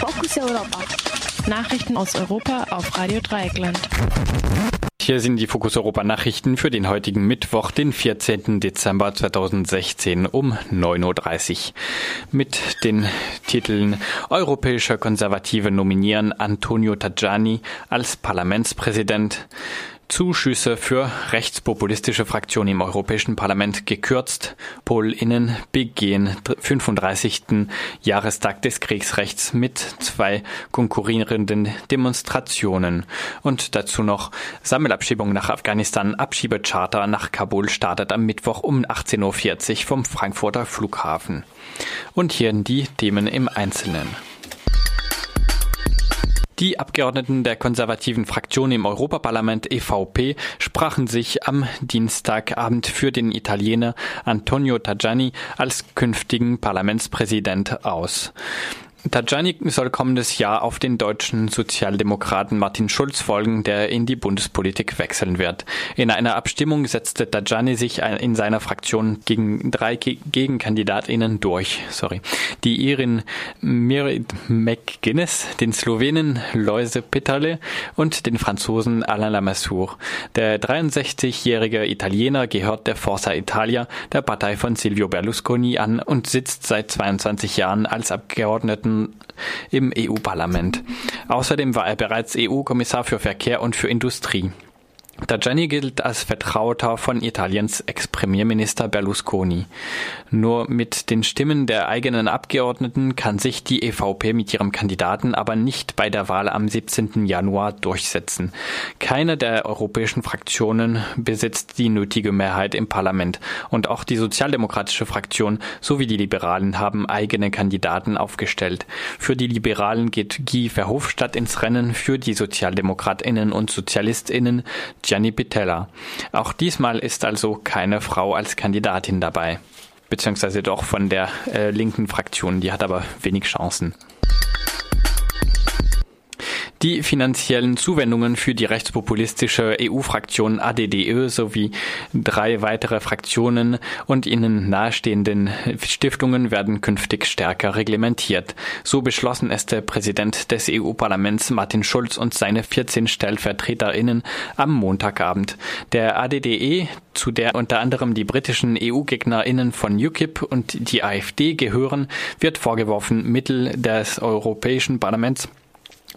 Fokus Europa. Nachrichten aus Europa auf Radio Dreieckland. Hier sind die Fokus Europa Nachrichten für den heutigen Mittwoch, den 14. Dezember 2016 um 9.30 Uhr. Mit den Titeln Europäischer Konservative nominieren Antonio Tajani als Parlamentspräsident, Zuschüsse für rechtspopulistische Fraktionen im Europäischen Parlament gekürzt. PolInnen begehen 35. Jahrestag des Kriegsrechts mit zwei konkurrierenden Demonstrationen. Und dazu noch Sammelabschiebung nach Afghanistan. Abschiebecharter nach Kabul startet am Mittwoch um 18.40 Uhr vom Frankfurter Flughafen. Und hier die Themen im Einzelnen. Die Abgeordneten der konservativen Fraktion im Europaparlament EVP sprachen sich am Dienstagabend für den Italiener Antonio Tajani als künftigen Parlamentspräsident aus. Tajani soll kommendes Jahr auf den deutschen Sozialdemokraten Martin Schulz folgen, der in die Bundespolitik wechseln wird. In einer Abstimmung setzte Tajani sich in seiner Fraktion gegen drei Gegenkandidatinnen durch. Sorry. Die Irin Mirit McGuinness, den Slowenen Loise Peterle und den Franzosen Alain Lamassoure. Der 63-jährige Italiener gehört der Forza Italia, der Partei von Silvio Berlusconi an und sitzt seit 22 Jahren als Abgeordneter Monaten im EU-Parlament. Außerdem war er bereits EU-Kommissar für Verkehr und für Industrie. Tajani gilt als Vertrauter von Italiens Ex-Premierminister Berlusconi. Nur mit den Stimmen der eigenen Abgeordneten kann sich die EVP mit ihrem Kandidaten aber nicht bei der Wahl am 17. Januar durchsetzen. Keine der europäischen Fraktionen besitzt die nötige Mehrheit im Parlament und auch die sozialdemokratische Fraktion sowie die Liberalen haben eigene Kandidaten aufgestellt. Für die Liberalen geht Guy Verhofstadt ins Rennen, für die Sozialdemokratinnen und Sozialistinnen Gianni Pitella. Auch diesmal ist also keine Frau als Kandidatin dabei. Beziehungsweise doch von der äh, linken Fraktion, die hat aber wenig Chancen. Die finanziellen Zuwendungen für die rechtspopulistische EU-Fraktion ADDE sowie drei weitere Fraktionen und ihnen nahestehenden Stiftungen werden künftig stärker reglementiert. So beschlossen es der Präsident des EU-Parlaments Martin Schulz und seine 14 Stellvertreterinnen am Montagabend. Der ADDE, zu der unter anderem die britischen EU-Gegnerinnen von UKIP und die AfD gehören, wird vorgeworfen, Mittel des Europäischen Parlaments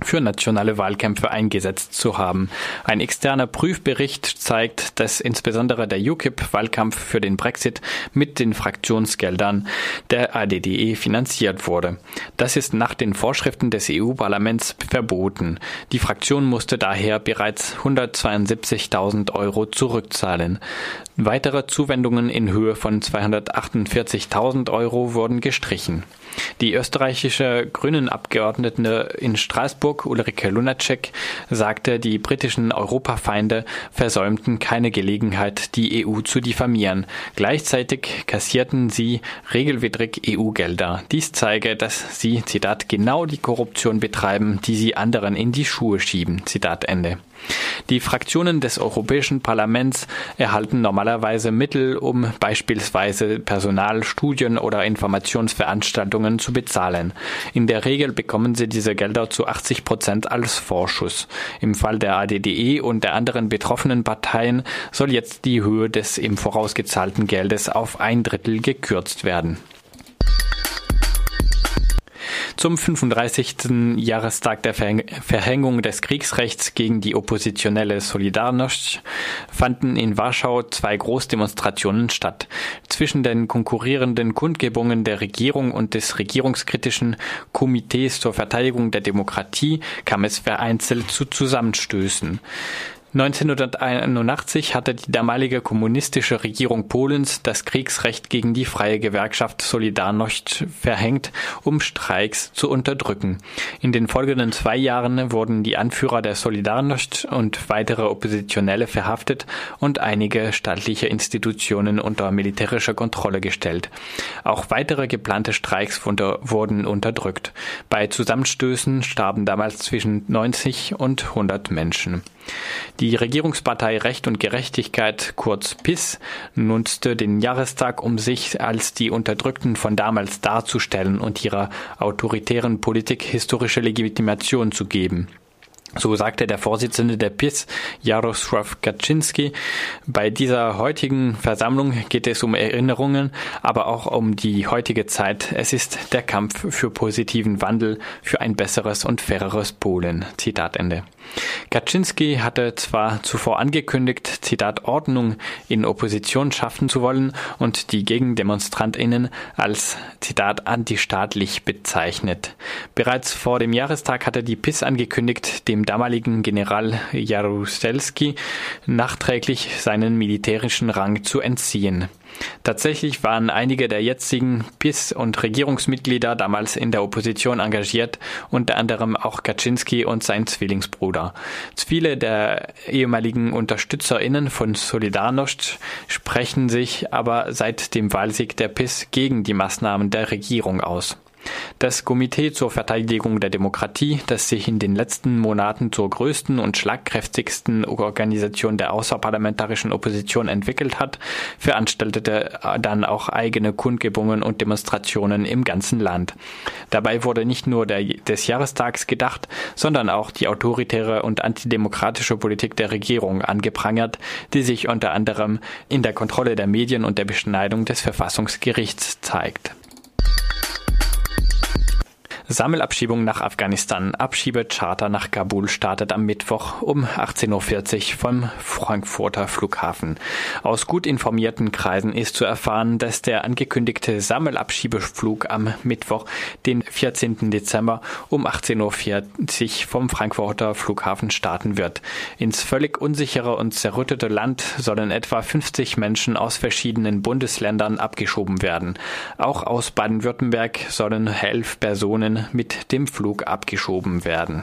für nationale Wahlkämpfe eingesetzt zu haben. Ein externer Prüfbericht zeigt, dass insbesondere der UKIP-Wahlkampf für den Brexit mit den Fraktionsgeldern der ADDE finanziert wurde. Das ist nach den Vorschriften des EU-Parlaments verboten. Die Fraktion musste daher bereits 172.000 Euro zurückzahlen. Weitere Zuwendungen in Höhe von 248.000 Euro wurden gestrichen. Die österreichische Grünen-Abgeordnete in Straßburg, Ulrike Lunacek, sagte, die britischen Europafeinde versäumten keine Gelegenheit, die EU zu diffamieren. Gleichzeitig kassierten sie regelwidrig EU-Gelder. Dies zeige, dass sie, Zitat, genau die Korruption betreiben, die sie anderen in die Schuhe schieben. Zitat Ende. Die Fraktionen des Europäischen Parlaments erhalten normalerweise Mittel, um beispielsweise Personal, Studien oder Informationsveranstaltungen zu bezahlen. In der Regel bekommen sie diese Gelder zu 80 Prozent als Vorschuss. Im Fall der ADDE und der anderen betroffenen Parteien soll jetzt die Höhe des im Voraus gezahlten Geldes auf ein Drittel gekürzt werden. Zum 35. Jahrestag der Verhängung des Kriegsrechts gegen die oppositionelle Solidarność fanden in Warschau zwei Großdemonstrationen statt. Zwischen den konkurrierenden Kundgebungen der Regierung und des regierungskritischen Komitees zur Verteidigung der Demokratie kam es vereinzelt zu Zusammenstößen. 1981 hatte die damalige kommunistische Regierung Polens das Kriegsrecht gegen die freie Gewerkschaft Solidarność verhängt, um Streiks zu unterdrücken. In den folgenden zwei Jahren wurden die Anführer der Solidarność und weitere Oppositionelle verhaftet und einige staatliche Institutionen unter militärische Kontrolle gestellt. Auch weitere geplante Streiks wurden unterdrückt. Bei Zusammenstößen starben damals zwischen 90 und 100 Menschen. Die Regierungspartei Recht und Gerechtigkeit, kurz PIS, nutzte den Jahrestag, um sich als die Unterdrückten von damals darzustellen und ihrer autoritären Politik historische Legitimation zu geben. So sagte der Vorsitzende der PIS, Jarosław Kaczynski. Bei dieser heutigen Versammlung geht es um Erinnerungen, aber auch um die heutige Zeit. Es ist der Kampf für positiven Wandel, für ein besseres und faireres Polen. Zitat Ende. Kaczynski hatte zwar zuvor angekündigt, Zitat Ordnung in Opposition schaffen zu wollen und die Gegendemonstrantinnen als Zitat antistaatlich bezeichnet. Bereits vor dem Jahrestag hatte die PIS angekündigt, dem damaligen General Jaruzelski nachträglich seinen militärischen Rang zu entziehen. Tatsächlich waren einige der jetzigen PIS- und Regierungsmitglieder damals in der Opposition engagiert, unter anderem auch Kaczynski und sein Zwillingsbruder. Viele der ehemaligen UnterstützerInnen von Solidarność sprechen sich aber seit dem Wahlsieg der PIS gegen die Maßnahmen der Regierung aus. Das Komitee zur Verteidigung der Demokratie, das sich in den letzten Monaten zur größten und schlagkräftigsten Organisation der außerparlamentarischen Opposition entwickelt hat, veranstaltete dann auch eigene Kundgebungen und Demonstrationen im ganzen Land. Dabei wurde nicht nur der, des Jahrestags gedacht, sondern auch die autoritäre und antidemokratische Politik der Regierung angeprangert, die sich unter anderem in der Kontrolle der Medien und der Beschneidung des Verfassungsgerichts zeigt. Sammelabschiebung nach Afghanistan. Abschiebecharter nach Kabul startet am Mittwoch um 18.40 Uhr vom Frankfurter Flughafen. Aus gut informierten Kreisen ist zu erfahren, dass der angekündigte Sammelabschiebeflug am Mittwoch, den 14. Dezember um 18.40 Uhr vom Frankfurter Flughafen starten wird. Ins völlig unsichere und zerrüttete Land sollen etwa 50 Menschen aus verschiedenen Bundesländern abgeschoben werden. Auch aus Baden-Württemberg sollen elf Personen mit dem Flug abgeschoben werden.